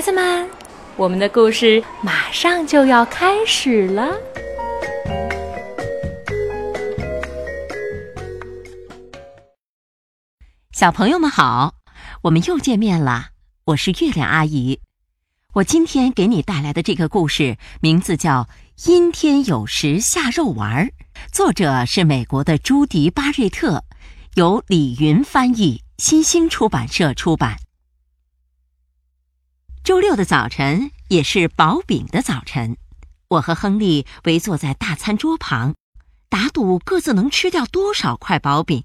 孩子们，我们的故事马上就要开始了。小朋友们好，我们又见面了。我是月亮阿姨。我今天给你带来的这个故事名字叫《阴天有时下肉丸》，作者是美国的朱迪·巴瑞特，由李云翻译，新兴出版社出版。周六的早晨也是薄饼的早晨，我和亨利围坐在大餐桌旁，打赌各自能吃掉多少块薄饼。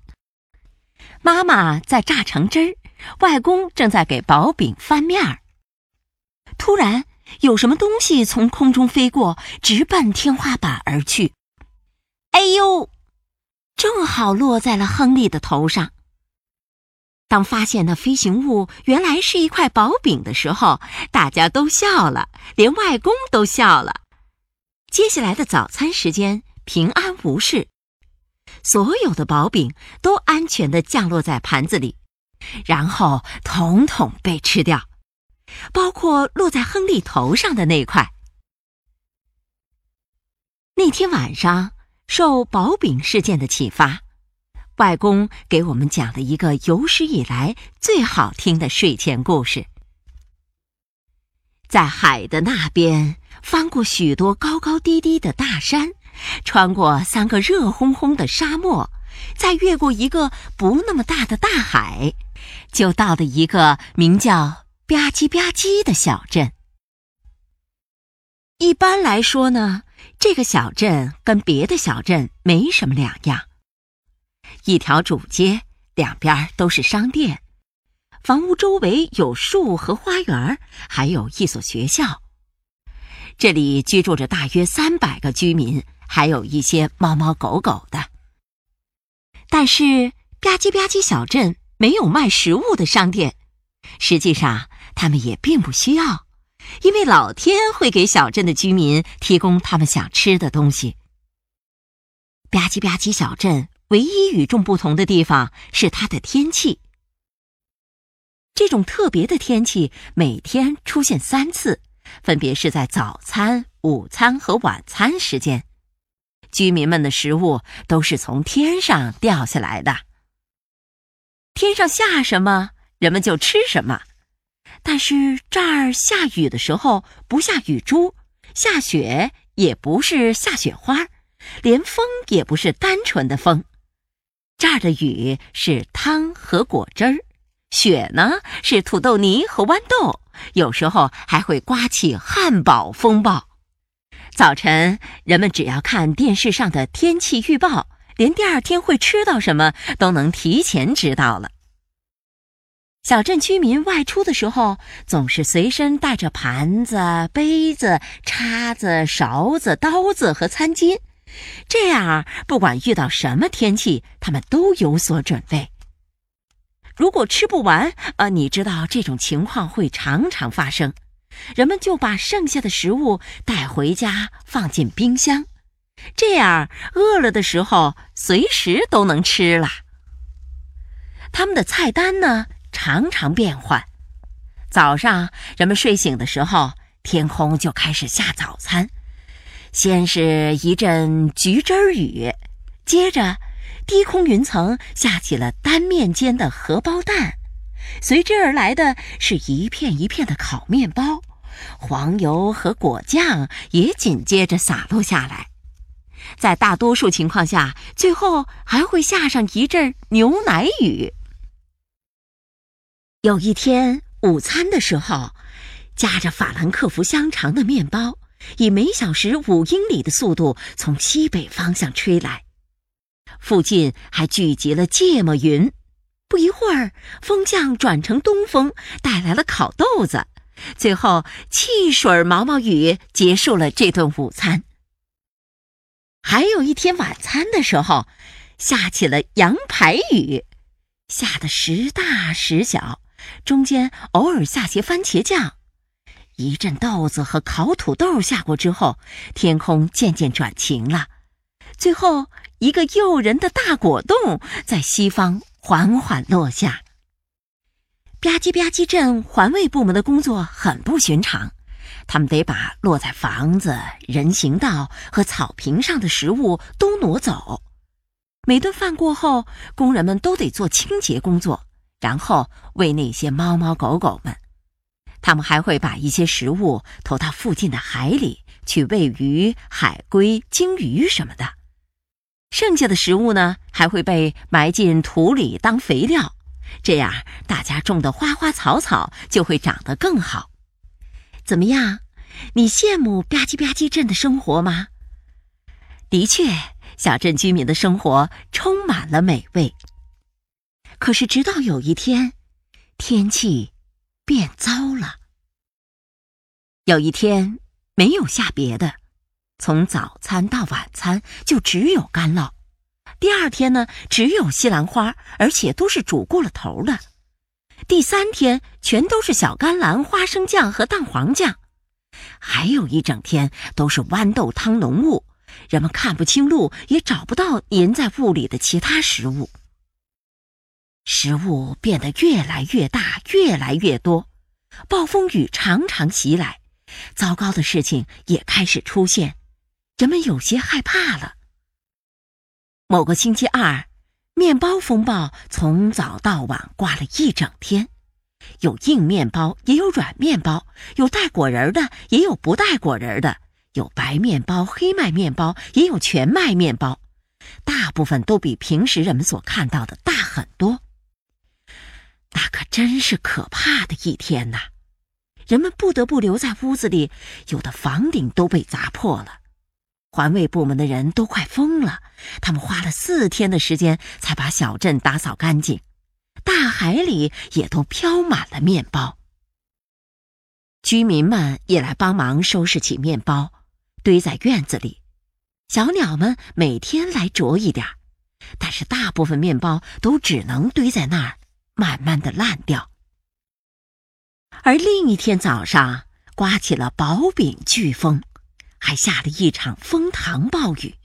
妈妈在榨橙汁儿，外公正在给薄饼翻面儿。突然，有什么东西从空中飞过，直奔天花板而去。哎呦！正好落在了亨利的头上。当发现那飞行物原来是一块薄饼的时候，大家都笑了，连外公都笑了。接下来的早餐时间平安无事，所有的薄饼都安全的降落在盘子里，然后统统被吃掉，包括落在亨利头上的那块。那天晚上，受薄饼事件的启发。外公给我们讲了一个有史以来最好听的睡前故事。在海的那边，翻过许多高高低低的大山，穿过三个热烘烘的沙漠，再越过一个不那么大的大海，就到了一个名叫“吧唧吧唧”的小镇。一般来说呢，这个小镇跟别的小镇没什么两样。一条主街，两边都是商店，房屋周围有树和花园，还有一所学校。这里居住着大约三百个居民，还有一些猫猫狗狗的。但是吧唧吧唧小镇没有卖食物的商店，实际上他们也并不需要，因为老天会给小镇的居民提供他们想吃的东西。吧唧吧唧小镇。唯一与众不同的地方是它的天气。这种特别的天气每天出现三次，分别是在早餐、午餐和晚餐时间。居民们的食物都是从天上掉下来的。天上下什么，人们就吃什么。但是这儿下雨的时候不下雨珠，下雪也不是下雪花，连风也不是单纯的风。这儿的雨是汤和果汁儿，雪呢是土豆泥和豌豆，有时候还会刮起汉堡风暴。早晨，人们只要看电视上的天气预报，连第二天会吃到什么都能提前知道了。小镇居民外出的时候，总是随身带着盘子、杯子、叉子、勺子、刀子和餐巾。这样，不管遇到什么天气，他们都有所准备。如果吃不完，呃，你知道这种情况会常常发生，人们就把剩下的食物带回家，放进冰箱，这样饿了的时候随时都能吃了。他们的菜单呢，常常变换。早上，人们睡醒的时候，天空就开始下早餐。先是一阵橘汁雨，接着低空云层下起了单面煎的荷包蛋，随之而来的是一片一片的烤面包，黄油和果酱也紧接着洒落下来。在大多数情况下，最后还会下上一阵牛奶雨。有一天午餐的时候，夹着法兰克福香肠的面包。以每小时五英里的速度从西北方向吹来，附近还聚集了芥末云。不一会儿，风向转成东风，带来了烤豆子。最后，汽水毛毛雨结束了这顿午餐。还有一天晚餐的时候，下起了羊排雨，下的时大时小，中间偶尔下些番茄酱。一阵豆子和烤土豆下过之后，天空渐渐转晴了。最后一个诱人的大果冻在西方缓缓落下。吧唧吧唧镇环卫部门的工作很不寻常，他们得把落在房子、人行道和草坪上的食物都挪走。每顿饭过后，工人们都得做清洁工作，然后喂那些猫猫狗狗们。他们还会把一些食物投到附近的海里去喂鱼、海龟、鲸鱼什么的。剩下的食物呢，还会被埋进土里当肥料，这样大家种的花花草草就会长得更好。怎么样？你羡慕吧唧吧唧镇的生活吗？的确，小镇居民的生活充满了美味。可是，直到有一天，天气。变糟了。有一天没有下别的，从早餐到晚餐就只有干酪。第二天呢，只有西兰花，而且都是煮过了头的。第三天全都是小甘蓝、花生酱和蛋黄酱，还有一整天都是豌豆汤浓雾，人们看不清路，也找不到粘在雾里的其他食物。食物变得越来越大，越来越多，暴风雨常常袭来，糟糕的事情也开始出现，人们有些害怕了。某个星期二，面包风暴从早到晚挂了一整天，有硬面包，也有软面包，有带果仁的，也有不带果仁的，有白面包、黑麦面包，也有全麦面包，大部分都比平时人们所看到的大很多。那可真是可怕的一天呐！人们不得不留在屋子里，有的房顶都被砸破了。环卫部门的人都快疯了，他们花了四天的时间才把小镇打扫干净，大海里也都飘满了面包。居民们也来帮忙收拾起面包，堆在院子里。小鸟们每天来啄一点，但是大部分面包都只能堆在那儿。慢慢的烂掉，而另一天早上刮起了薄饼飓风，还下了一场风糖暴雨，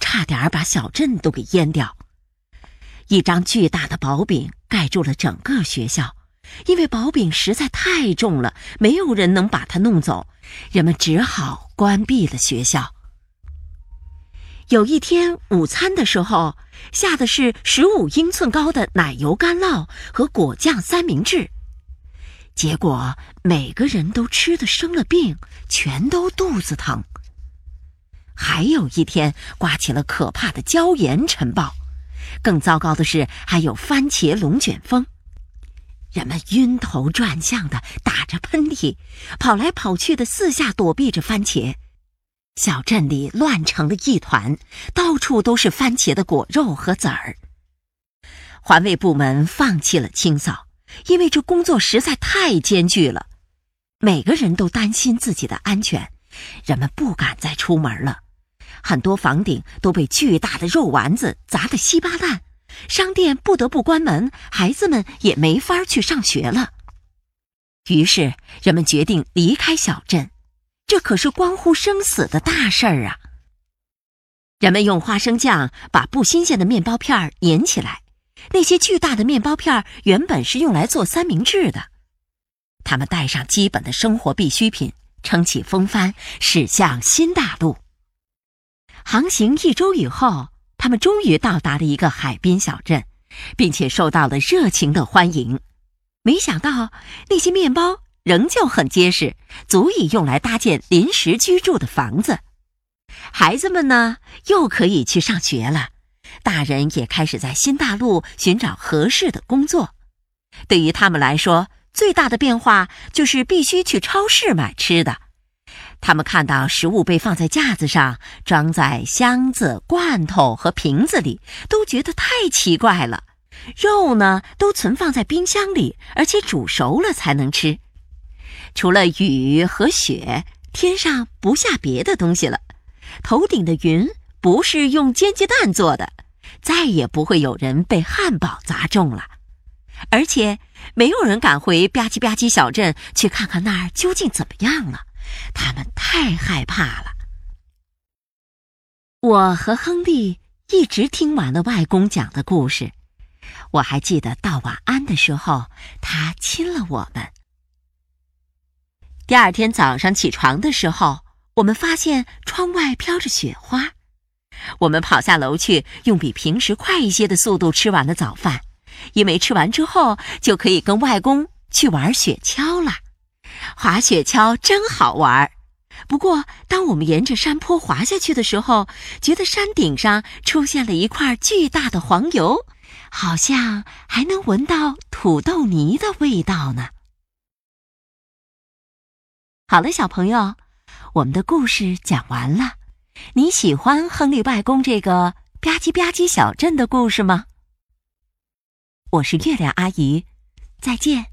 差点把小镇都给淹掉。一张巨大的薄饼盖住了整个学校，因为薄饼实在太重了，没有人能把它弄走，人们只好关闭了学校。有一天午餐的时候，下的是十五英寸高的奶油干酪和果酱三明治，结果每个人都吃的生了病，全都肚子疼。还有一天刮起了可怕的椒盐尘暴，更糟糕的是还有番茄龙卷风，人们晕头转向的打着喷嚏，跑来跑去的四下躲避着番茄。小镇里乱成了一团，到处都是番茄的果肉和籽儿。环卫部门放弃了清扫，因为这工作实在太艰巨了。每个人都担心自己的安全，人们不敢再出门了。很多房顶都被巨大的肉丸子砸得稀巴烂，商店不得不关门，孩子们也没法去上学了。于是，人们决定离开小镇。这可是关乎生死的大事儿啊！人们用花生酱把不新鲜的面包片儿粘起来。那些巨大的面包片儿原本是用来做三明治的。他们带上基本的生活必需品，撑起风帆，驶向新大陆。航行一周以后，他们终于到达了一个海滨小镇，并且受到了热情的欢迎。没想到那些面包。仍旧很结实，足以用来搭建临时居住的房子。孩子们呢，又可以去上学了。大人也开始在新大陆寻找合适的工作。对于他们来说，最大的变化就是必须去超市买吃的。他们看到食物被放在架子上，装在箱子、罐头和瓶子里，都觉得太奇怪了。肉呢，都存放在冰箱里，而且煮熟了才能吃。除了雨和雪，天上不下别的东西了。头顶的云不是用煎鸡蛋做的，再也不会有人被汉堡砸中了。而且，没有人敢回吧唧吧唧小镇去看看那儿究竟怎么样了，他们太害怕了。我和亨利一直听完了外公讲的故事，我还记得道晚安的时候，他亲了我们。第二天早上起床的时候，我们发现窗外飘着雪花。我们跑下楼去，用比平时快一些的速度吃完了早饭，因为吃完之后就可以跟外公去玩雪橇了。滑雪橇真好玩儿。不过，当我们沿着山坡滑下去的时候，觉得山顶上出现了一块巨大的黄油，好像还能闻到土豆泥的味道呢。好了，小朋友，我们的故事讲完了。你喜欢亨利外公这个吧唧吧唧小镇的故事吗？我是月亮阿姨，再见。